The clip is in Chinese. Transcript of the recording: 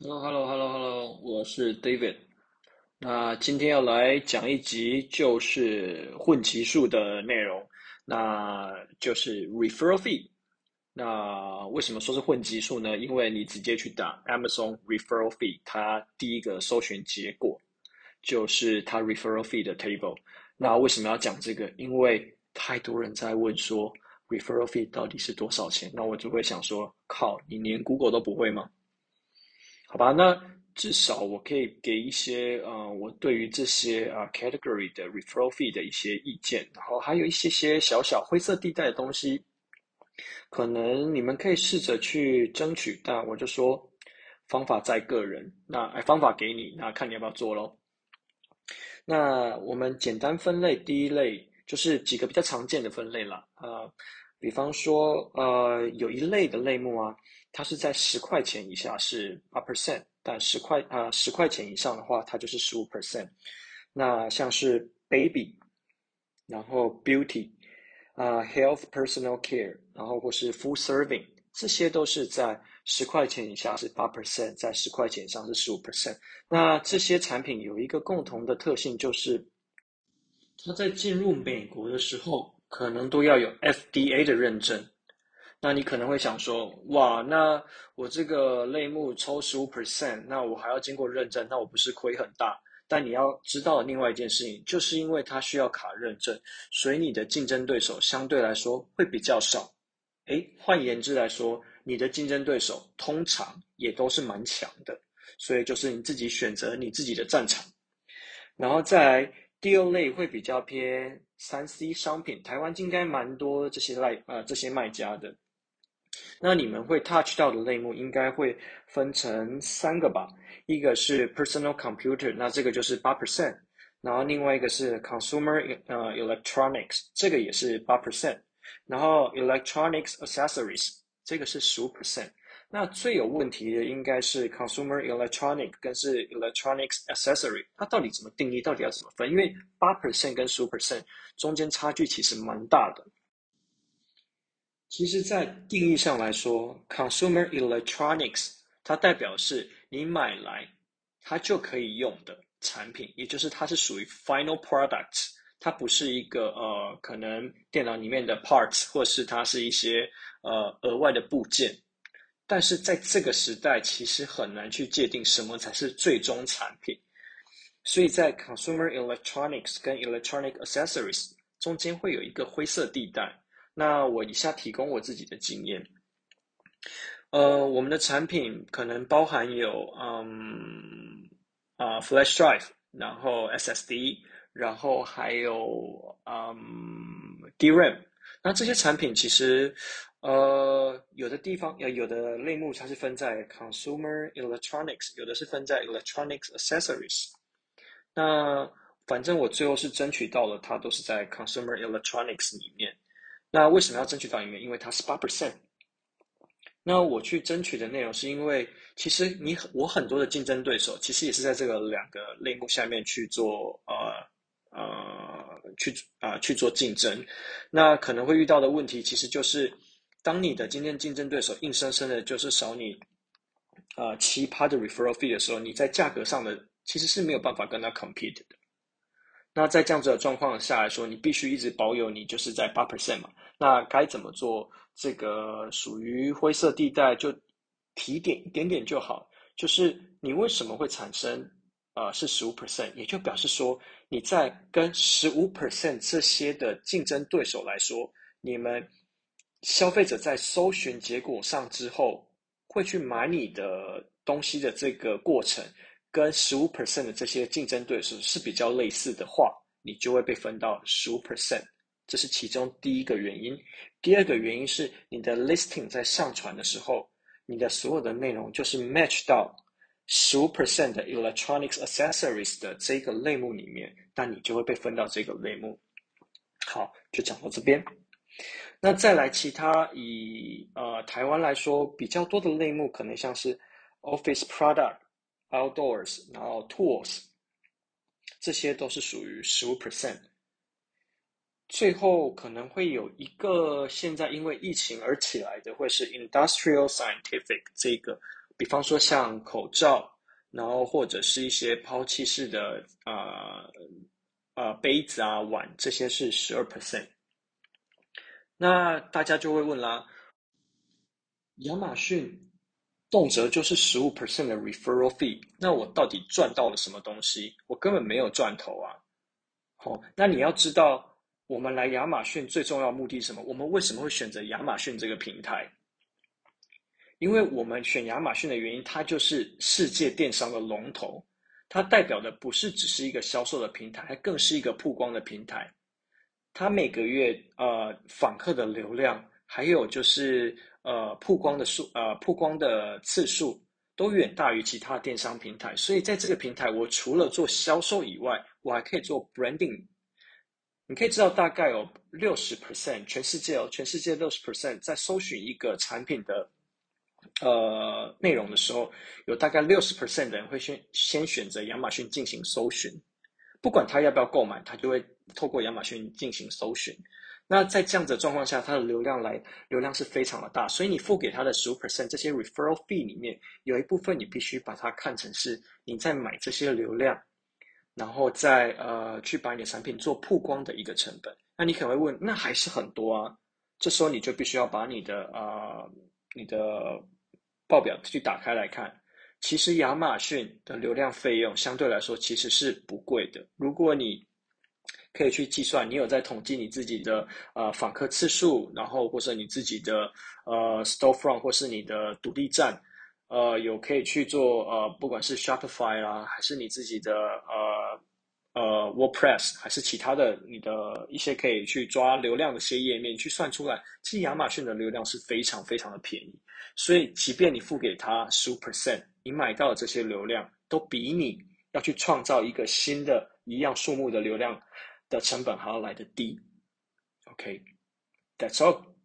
Hello，Hello，Hello，Hello，我是 David。那今天要来讲一集就是混级数的内容，那就是 referral fee。那为什么说是混级数呢？因为你直接去打 Amazon referral fee，它第一个搜寻结果就是它 referral fee 的 table。那为什么要讲这个？因为太多人在问说 referral fee 到底是多少钱？那我就会想说，靠，你连 Google 都不会吗？好吧，那至少我可以给一些呃，我对于这些啊、category 的 referral fee 的一些意见，然后还有一些些小小灰色地带的东西，可能你们可以试着去争取，但我就说方法在个人，那哎方法给你，那看你要不要做喽。那我们简单分类，第一类就是几个比较常见的分类啦，呃，比方说呃有一类的类目啊。它是在十块钱以下是八 percent，但十块啊十块钱以上的话，它就是十五 percent。那像是 baby，然后 beauty，啊 health personal care，然后或是 full serving，这些都是在十块钱以下是八 percent，在十块钱以上是十五 percent。那这些产品有一个共同的特性，就是它在进入美国的时候，可能都要有 FDA 的认证。那你可能会想说，哇，那我这个类目抽十五 percent，那我还要经过认证，那我不是亏很大？但你要知道另外一件事情，就是因为它需要卡认证，所以你的竞争对手相对来说会比较少。诶，换言之来说，你的竞争对手通常也都是蛮强的，所以就是你自己选择你自己的战场。然后再来第二类会比较偏三 C 商品，台湾应该蛮多这些卖呃这些卖家的。那你们会 touch 到的类目应该会分成三个吧，一个是 personal computer，那这个就是八 percent，然后另外一个是 consumer 呃 electronics，这个也是八 percent，然后 electronics accessories，这个是十五 percent。那最有问题的应该是 consumer electronic 跟是 electronics accessory，它到底怎么定义？到底要怎么分？因为八 percent 跟十五 percent 中间差距其实蛮大的。其实，在定义上来说，consumer electronics 它代表是你买来它就可以用的产品，也就是它是属于 final product，它不是一个呃可能电脑里面的 parts，或是它是一些呃额外的部件。但是在这个时代，其实很难去界定什么才是最终产品，所以在 consumer electronics 跟 electronic accessories 中间会有一个灰色地带。那我以下提供我自己的经验，呃，我们的产品可能包含有，嗯，啊，，flash drive，然后 SSD，然后还有，嗯，DRAM。那这些产品其实，呃，有的地方，有有的类目它是分在 consumer electronics，有的是分在 electronics accessories。那反正我最后是争取到了，它都是在 consumer electronics 里面。那为什么要争取到里面？因为它是八 percent。那我去争取的内容是因为，其实你我很多的竞争对手，其实也是在这个两个类目下面去做呃呃去啊、去做竞争。那可能会遇到的问题，其实就是当你的今天竞争对手硬生生的就是少你呃七趴的 referral fee 的时候，你在价格上的其实是没有办法跟他 compete 的。那在这样子的状况下来说，你必须一直保有你就是在八 percent 嘛。那该怎么做？这个属于灰色地带，就提点一点点就好。就是你为什么会产生呃是十五 percent，也就表示说你在跟十五 percent 这些的竞争对手来说，你们消费者在搜寻结果上之后会去买你的东西的这个过程。跟十五 percent 的这些竞争对手是比较类似的话，你就会被分到十五 percent，这是其中第一个原因。第二个原因是你的 listing 在上传的时候，你的所有的内容就是 match 到十五 percent 的 electronics accessories 的这个类目里面，那你就会被分到这个类目。好，就讲到这边。那再来其他以呃台湾来说比较多的类目，可能像是 office product。Outdoors，然后 Tools，这些都是属于十五 percent。最后可能会有一个现在因为疫情而起来的，会是 Industrial Scientific 这个比方说像口罩，然后或者是一些抛弃式的呃呃杯子啊碗，这些是十二 percent。那大家就会问啦，亚马逊动辄就是十五 percent 的 referral fee，那我到底赚到了什么东西？我根本没有赚头啊！好、哦，那你要知道，我们来亚马逊最重要的目的是什么？我们为什么会选择亚马逊这个平台？因为我们选亚马逊的原因，它就是世界电商的龙头，它代表的不是只是一个销售的平台，它更是一个曝光的平台。它每个月呃访客的流量，还有就是呃曝光的数呃曝光的次数，都远大于其他电商平台。所以在这个平台，我除了做销售以外，我还可以做 branding。你可以知道，大概有六十 percent，全世界哦，全世界六十 percent 在搜寻一个产品的呃内容的时候，有大概六十 percent 的人会先先选择亚马逊进行搜寻。不管他要不要购买，他就会透过亚马逊进行搜寻。那在这样子的状况下，它的流量来流量是非常的大，所以你付给他的十五 percent 这些 referral fee 里面，有一部分你必须把它看成是你在买这些流量，然后再呃去把你的产品做曝光的一个成本。那你可能会问，那还是很多啊？这时候你就必须要把你的呃你的报表去打开来看。其实亚马逊的流量费用相对来说其实是不贵的。如果你可以去计算，你有在统计你自己的呃访客次数，然后或者你自己的呃 storefront 或是你的独立站，呃有可以去做呃不管是 Shopify 啦，还是你自己的呃呃 WordPress，还是其他的你的一些可以去抓流量的一些页面，去算出来，其实亚马逊的流量是非常非常的便宜。所以即便你付给他十五 percent。你买到的这些流量都比你要去创造一个新的一样数目的流量的成本还要来的低。OK，That's all。